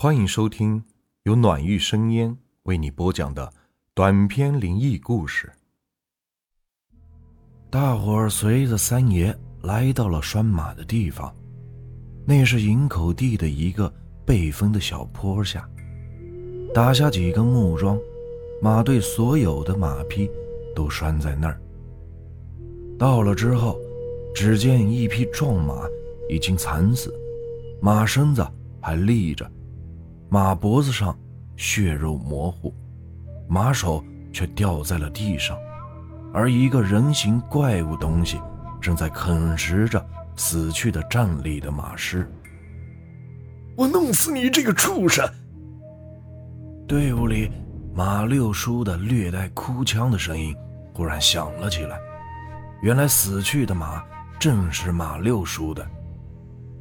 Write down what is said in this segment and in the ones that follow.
欢迎收听由暖玉生烟为你播讲的短篇灵异故事。大伙儿随着三爷来到了拴马的地方，那是营口地的一个背风的小坡下，打下几个木桩，马队所有的马匹都拴在那儿。到了之后，只见一匹壮马已经惨死，马身子还立着，马脖子上血肉模糊，马首却掉在了地上。而一个人形怪物东西正在啃食着死去的站立的马尸。我弄死你这个畜生！队伍里马六叔的略带哭腔的声音忽然响了起来。原来死去的马正是马六叔的，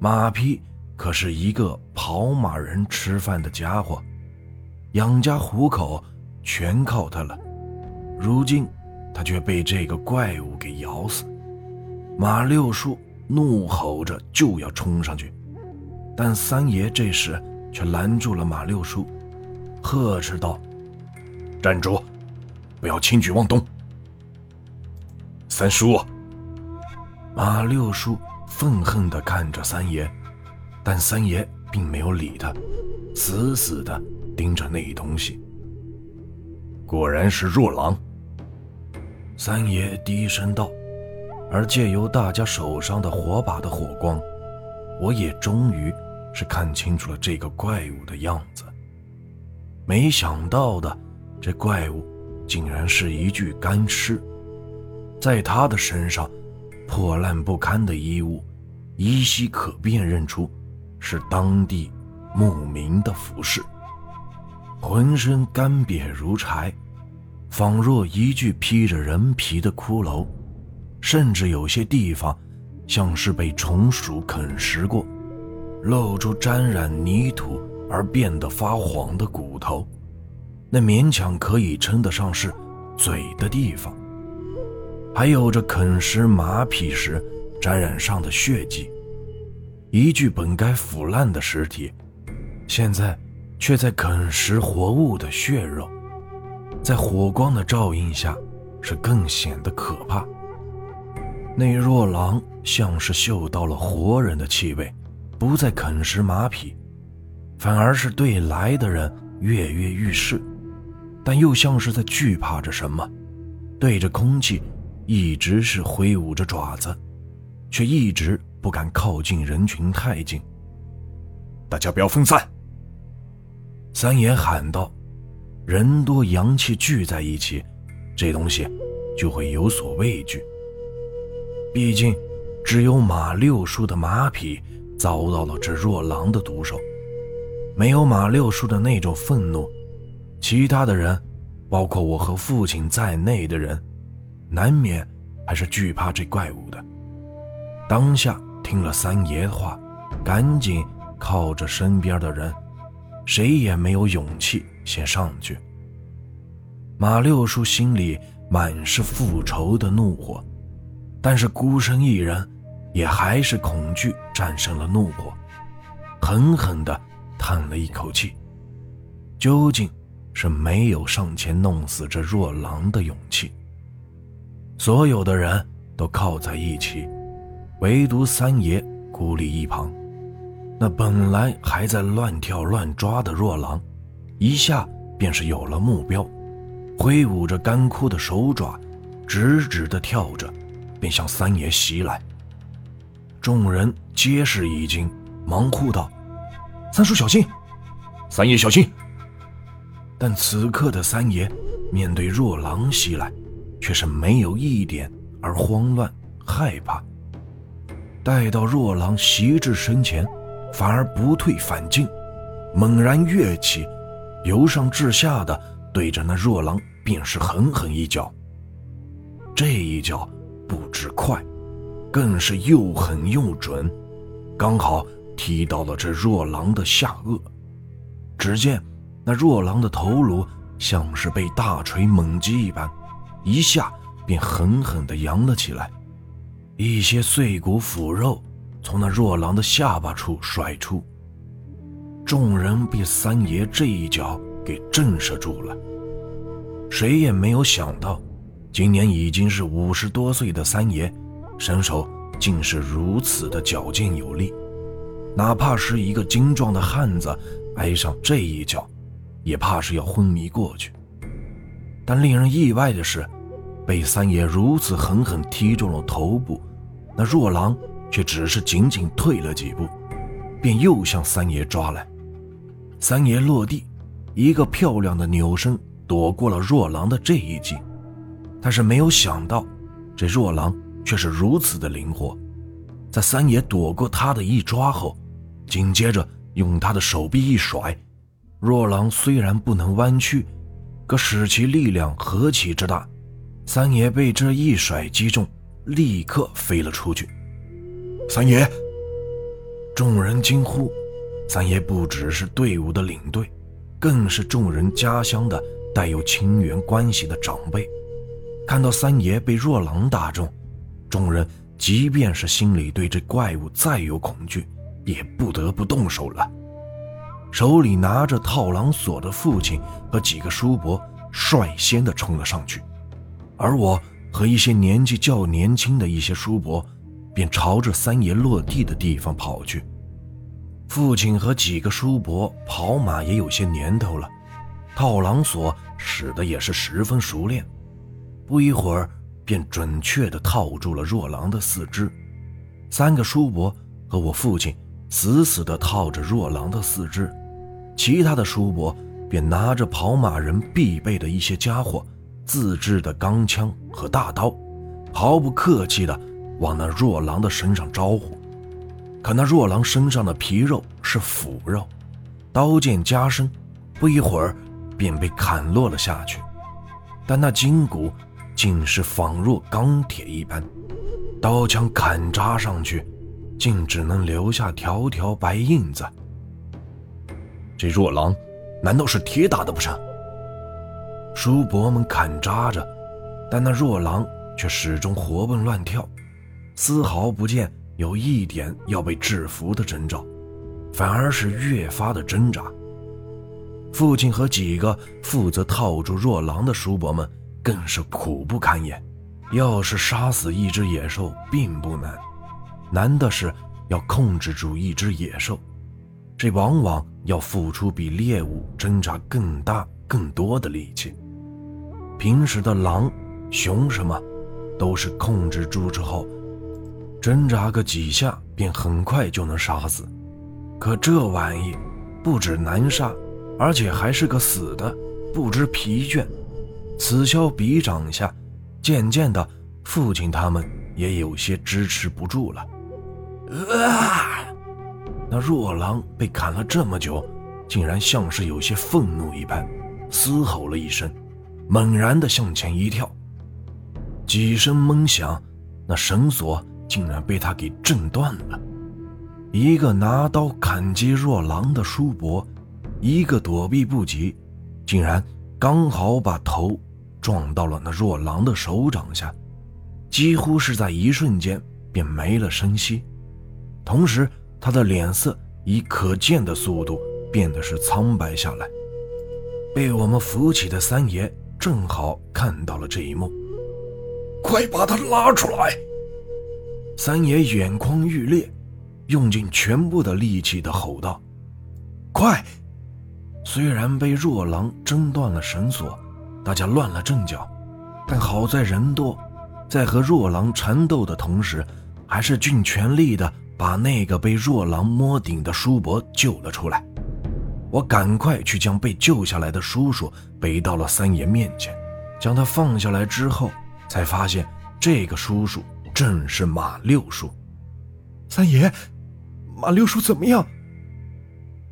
马匹可是一个跑马人吃饭的家伙，养家糊口全靠他了。如今。他却被这个怪物给咬死。马六叔怒吼着就要冲上去，但三爷这时却拦住了马六叔，呵斥道：“站住，不要轻举妄动。”三叔，马六叔愤恨地看着三爷，但三爷并没有理他，死死地盯着那东西。果然是若狼。三爷低声道，而借由大家手上的火把的火光，我也终于是看清楚了这个怪物的样子。没想到的，这怪物竟然是一具干尸，在他的身上，破烂不堪的衣物，依稀可辨认出是当地牧民的服饰，浑身干瘪如柴。仿若一具披着人皮的骷髅，甚至有些地方像是被虫鼠啃食过，露出沾染泥土而变得发黄的骨头，那勉强可以称得上是嘴的地方，还有着啃食马匹时沾染上的血迹。一具本该腐烂的尸体，现在却在啃食活物的血肉。在火光的照映下，是更显得可怕。那若狼像是嗅到了活人的气味，不再啃食马匹，反而是对来的人跃跃欲试，但又像是在惧怕着什么，对着空气一直是挥舞着爪子，却一直不敢靠近人群太近。大家不要分散！三爷喊道。人多阳气聚在一起，这东西就会有所畏惧。毕竟，只有马六叔的马匹遭到了这若狼的毒手，没有马六叔的那种愤怒，其他的人，包括我和父亲在内的人，难免还是惧怕这怪物的。当下听了三爷的话，赶紧靠着身边的人。谁也没有勇气先上去。马六叔心里满是复仇的怒火，但是孤身一人，也还是恐惧战胜了怒火，狠狠地叹了一口气。究竟是没有上前弄死这若狼的勇气。所有的人都靠在一起，唯独三爷孤立一旁。那本来还在乱跳乱抓的若狼，一下便是有了目标，挥舞着干枯的手爪，直直地跳着，便向三爷袭来。众人皆是一惊，忙呼道：“三叔小心！三爷小心！”但此刻的三爷面对若狼袭来，却是没有一点而慌乱害怕。待到若狼袭至身前，反而不退反进，猛然跃起，由上至下的对着那若狼便是狠狠一脚。这一脚不止快，更是又狠又准，刚好踢到了这若狼的下颚。只见那若狼的头颅像是被大锤猛击一般，一下便狠狠地扬了起来，一些碎骨腐肉。从那若狼的下巴处甩出，众人被三爷这一脚给震慑住了。谁也没有想到，今年已经是五十多岁的三爷，身手竟是如此的矫健有力。哪怕是一个精壮的汉子，挨上这一脚，也怕是要昏迷过去。但令人意外的是，被三爷如此狠狠踢中了头部，那若狼却只是仅仅退了几步，便又向三爷抓来。三爷落地，一个漂亮的扭身躲过了若狼的这一击。但是没有想到，这若狼却是如此的灵活，在三爷躲过他的一抓后。紧接着，用他的手臂一甩，若狼虽然不能弯曲，可使其力量何其之大，三爷被这一甩击中，立刻飞了出去。三爷！众人惊呼。三爷不只是队伍的领队，更是众人家乡的带有亲缘关系的长辈。看到三爷被若狼打中，众人即便是心里对这怪物再有恐惧。也不得不动手了。手里拿着套狼索的父亲和几个叔伯率先的冲了上去，而我和一些年纪较年轻的一些叔伯便朝着三爷落地的地方跑去。父亲和几个叔伯跑马也有些年头了，套狼索使得也是十分熟练，不一会儿便准确的套住了若狼的四肢。三个叔伯和我父亲。死死地套着若狼的四肢，其他的叔伯便拿着跑马人必备的一些家伙，自制的钢枪和大刀，毫不客气地往那若狼的身上招呼。可那若狼身上的皮肉是腐肉，刀剑加身，不一会儿便被砍落了下去。但那筋骨竟是仿若钢铁一般，刀枪砍扎上去。竟只能留下条条白印子。这若狼，难道是铁打的不成？叔伯们砍扎着，但那若狼却始终活蹦乱跳，丝毫不见有一点要被制服的征兆，反而是越发的挣扎。父亲和几个负责套住若狼的叔伯们更是苦不堪言。要是杀死一只野兽并不难。难的是要控制住一只野兽，这往往要付出比猎物挣扎更大、更多的力气。平时的狼、熊什么，都是控制住之后，挣扎个几下便很快就能杀死。可这玩意不止难杀，而且还是个死的，不知疲倦。此消彼长下，渐渐的，父亲他们也有些支持不住了。啊！那若狼被砍了这么久，竟然像是有些愤怒一般，嘶吼了一声，猛然的向前一跳。几声闷响，那绳索竟然被他给震断了。一个拿刀砍击若狼的叔伯，一个躲避不及，竟然刚好把头撞到了那若狼的手掌下，几乎是在一瞬间便没了声息。同时，他的脸色以可见的速度变得是苍白下来。被我们扶起的三爷正好看到了这一幕，快把他拉出来！三爷眼眶欲裂，用尽全部的力气的吼道：“快！”虽然被若狼挣断了绳索，大家乱了阵脚，但好在人多，在和若狼缠斗的同时，还是尽全力的。把那个被若狼摸顶的叔伯救了出来，我赶快去将被救下来的叔叔背到了三爷面前，将他放下来之后，才发现这个叔叔正是马六叔。三爷，马六叔怎么样？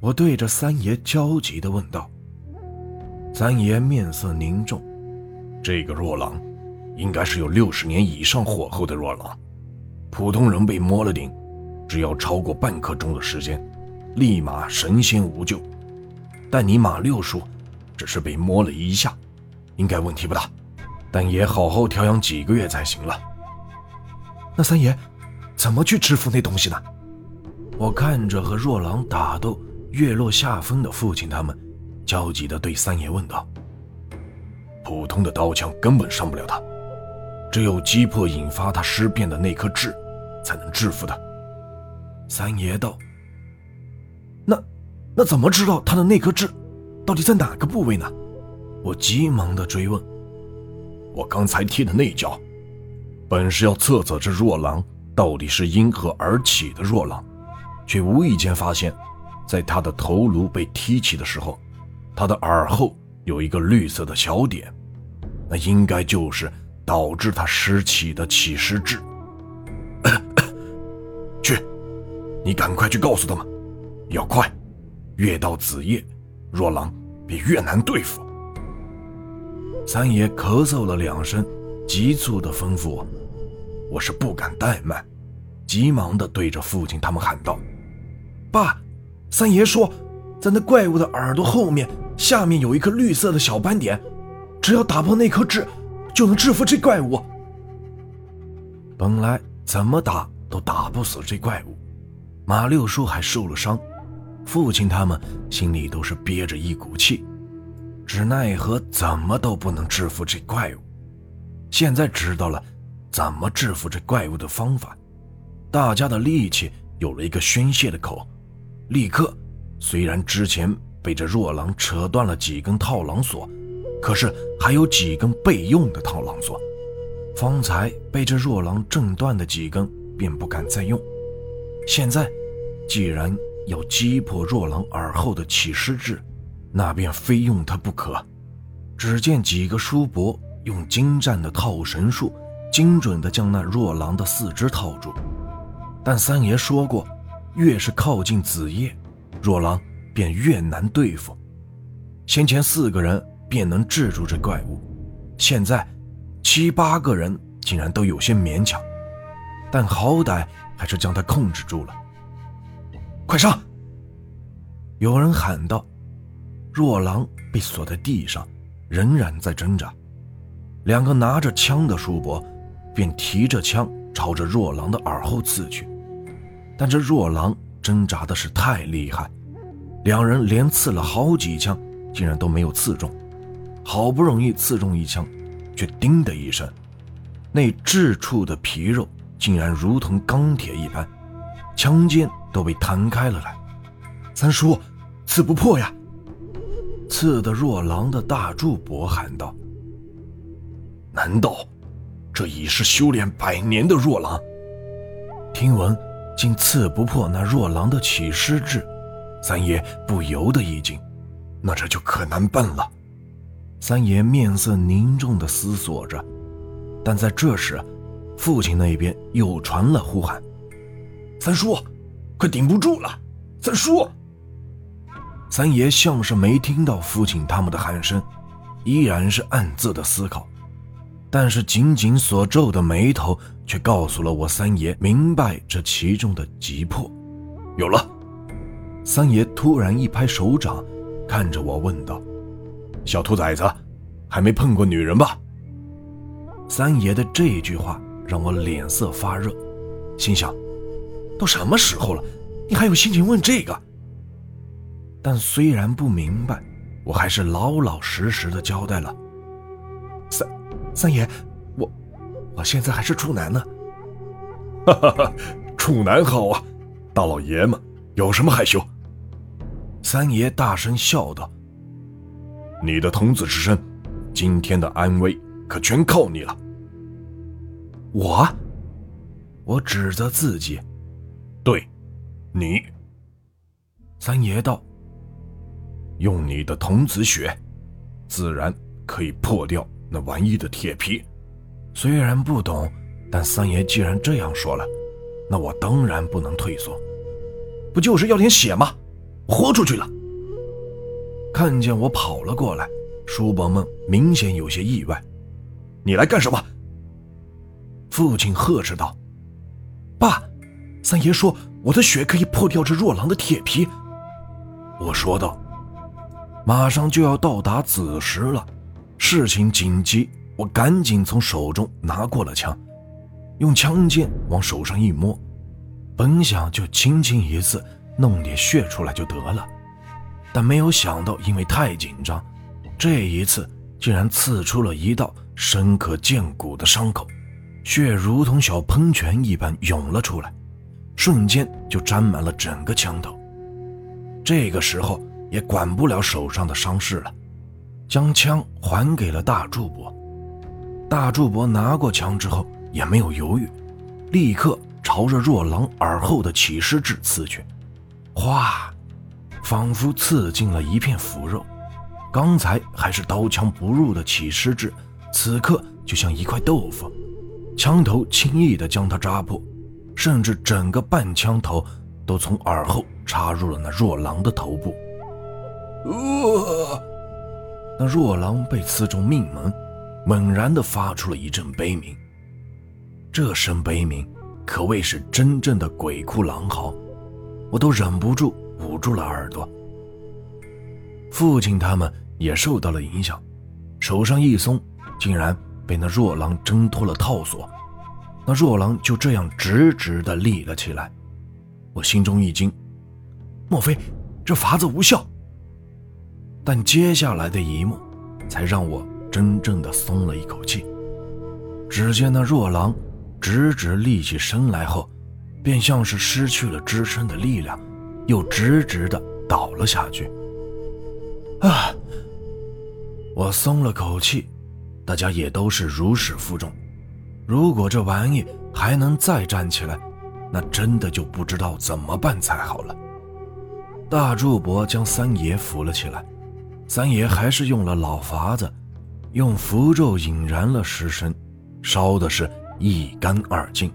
我对着三爷焦急地问道。三爷面色凝重，这个若狼，应该是有六十年以上火候的若狼，普通人被摸了顶。只要超过半刻钟的时间，立马神仙无救。但你马六叔只是被摸了一下，应该问题不大，但也好好调养几个月才行了。那三爷怎么去制服那东西呢？我看着和若狼打斗月落下风的父亲他们焦急地对三爷问道：“普通的刀枪根本伤不了他，只有击破引发他尸变的那颗痣，才能制服他。”三爷道：“那，那怎么知道他的那颗痣到底在哪个部位呢？”我急忙地追问：“我刚才踢的那一脚，本是要测测这若狼到底是因何而起的若狼，却无意间发现。”在他的头颅被踢起的时候，他的耳后有一个绿色的小点，那应该就是导致他失起的起尸痣。去，你赶快去告诉他们，要快，越到子夜，若狼便越难对付。三爷咳嗽了两声，急促地吩咐我，我是不敢怠慢，急忙地对着父亲他们喊道：“爸。”三爷说，在那怪物的耳朵后面，下面有一颗绿色的小斑点，只要打破那颗痣，就能制服这怪物。本来怎么打都打不死这怪物，马六叔还受了伤，父亲他们心里都是憋着一股气，只奈何怎么都不能制服这怪物。现在知道了怎么制服这怪物的方法，大家的力气有了一个宣泄的口。立刻，虽然之前被这若狼扯断了几根套狼索，可是还有几根备用的套狼索。方才被这若狼挣断的几根，便不敢再用。现在，既然要击破若狼耳后的起尸痣，那便非用它不可。只见几个叔伯用精湛的套绳术，精准地将那若狼的四肢套住。但三爷说过。越是靠近子夜，若狼便越难对付。先前四个人便能制住这怪物，现在七八个人竟然都有些勉强，但好歹还是将他控制住了。快上！有人喊道。若狼被锁在地上，仍然在挣扎。两个拿着枪的叔伯便提着枪朝着若狼的耳后刺去。但这若狼挣扎的是太厉害，两人连刺了好几枪，竟然都没有刺中。好不容易刺中一枪，却“叮”的一声，那痣处的皮肉竟然如同钢铁一般，枪尖都被弹开了来。三叔，刺不破呀！刺的若狼的大柱伯喊道：“难道这已是修炼百年的若狼？”听闻。竟刺不破那若狼的起尸痣，三爷不由得一惊，那这就可难办了。三爷面色凝重地思索着，但在这时，父亲那边又传了呼喊：“三叔，快顶不住了！三叔！”三爷像是没听到父亲他们的喊声，依然是暗自的思考。但是紧紧所皱的眉头，却告诉了我三爷明白这其中的急迫。有了，三爷突然一拍手掌，看着我问道：“小兔崽子，还没碰过女人吧？”三爷的这句话让我脸色发热，心想：都什么时候了，你还有心情问这个？但虽然不明白，我还是老老实实的交代了。三。三爷，我我现在还是处男呢。哈哈哈，处男好啊，大老爷们有什么害羞？三爷大声笑道：“你的童子之身，今天的安危可全靠你了。”我，我指责自己，对，你。三爷道：“用你的童子血，自然可以破掉。”那玩意的铁皮，虽然不懂，但三爷既然这样说了，那我当然不能退缩。不就是要点血吗？豁出去了！看见我跑了过来，叔伯们明显有些意外。你来干什么？父亲呵斥道：“爸，三爷说我的血可以破掉这若狼的铁皮。”我说道：“马上就要到达子时了。”事情紧急，我赶紧从手中拿过了枪，用枪尖往手上一摸，本想就轻轻一刺，弄点血出来就得了。但没有想到，因为太紧张，这一次竟然刺出了一道深可见骨的伤口，血如同小喷泉一般涌了出来，瞬间就沾满了整个枪头。这个时候也管不了手上的伤势了，将枪还给了大柱伯。大柱伯拿过枪之后也没有犹豫，立刻朝着若狼耳后的起尸痣刺去，哗！仿佛刺进了一片腐肉，刚才还是刀枪不入的起尸痣，此刻就像一块豆腐，枪头轻易的将它扎破，甚至整个半枪头都从耳后插入了那若狼的头部。呃，那若狼被刺中命门，猛然的发出了一阵悲鸣，这声悲鸣可谓是真正的鬼哭狼嚎，我都忍不住。捂住了耳朵。父亲他们也受到了影响，手上一松，竟然被那若狼挣脱了套索，那若狼就这样直直的立了起来。我心中一惊，莫非这法子无效？但接下来的一幕，才让我真正的松了一口气。只见那若狼直直立起身来后，便像是失去了支撑的力量。又直直的倒了下去。啊！我松了口气，大家也都是如释负重。如果这玩意还能再站起来，那真的就不知道怎么办才好了。大柱伯将三爷扶了起来，三爷还是用了老法子，用符咒引燃了尸身，烧的是一干二净。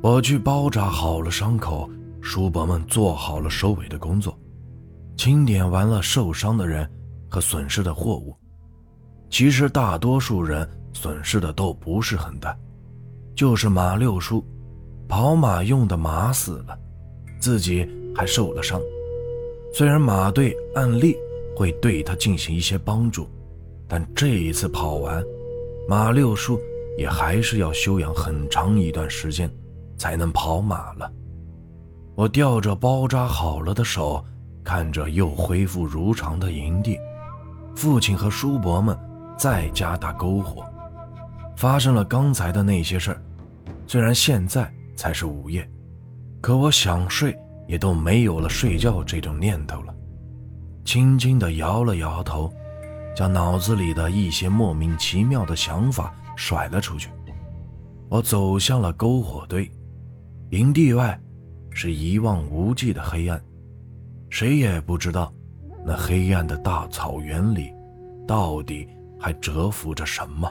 我去包扎好了伤口。叔伯们做好了收尾的工作，清点完了受伤的人和损失的货物。其实大多数人损失的都不是很大，就是马六叔跑马用的马死了，自己还受了伤。虽然马队按例会对他进行一些帮助，但这一次跑完，马六叔也还是要休养很长一段时间，才能跑马了。我吊着包扎好了的手，看着又恢复如常的营地，父亲和叔伯们在加大篝火。发生了刚才的那些事儿，虽然现在才是午夜，可我想睡也都没有了睡觉这种念头了。轻轻地摇了摇头，将脑子里的一些莫名其妙的想法甩了出去。我走向了篝火堆，营地外。是一望无际的黑暗，谁也不知道那黑暗的大草原里到底还蛰伏着什么。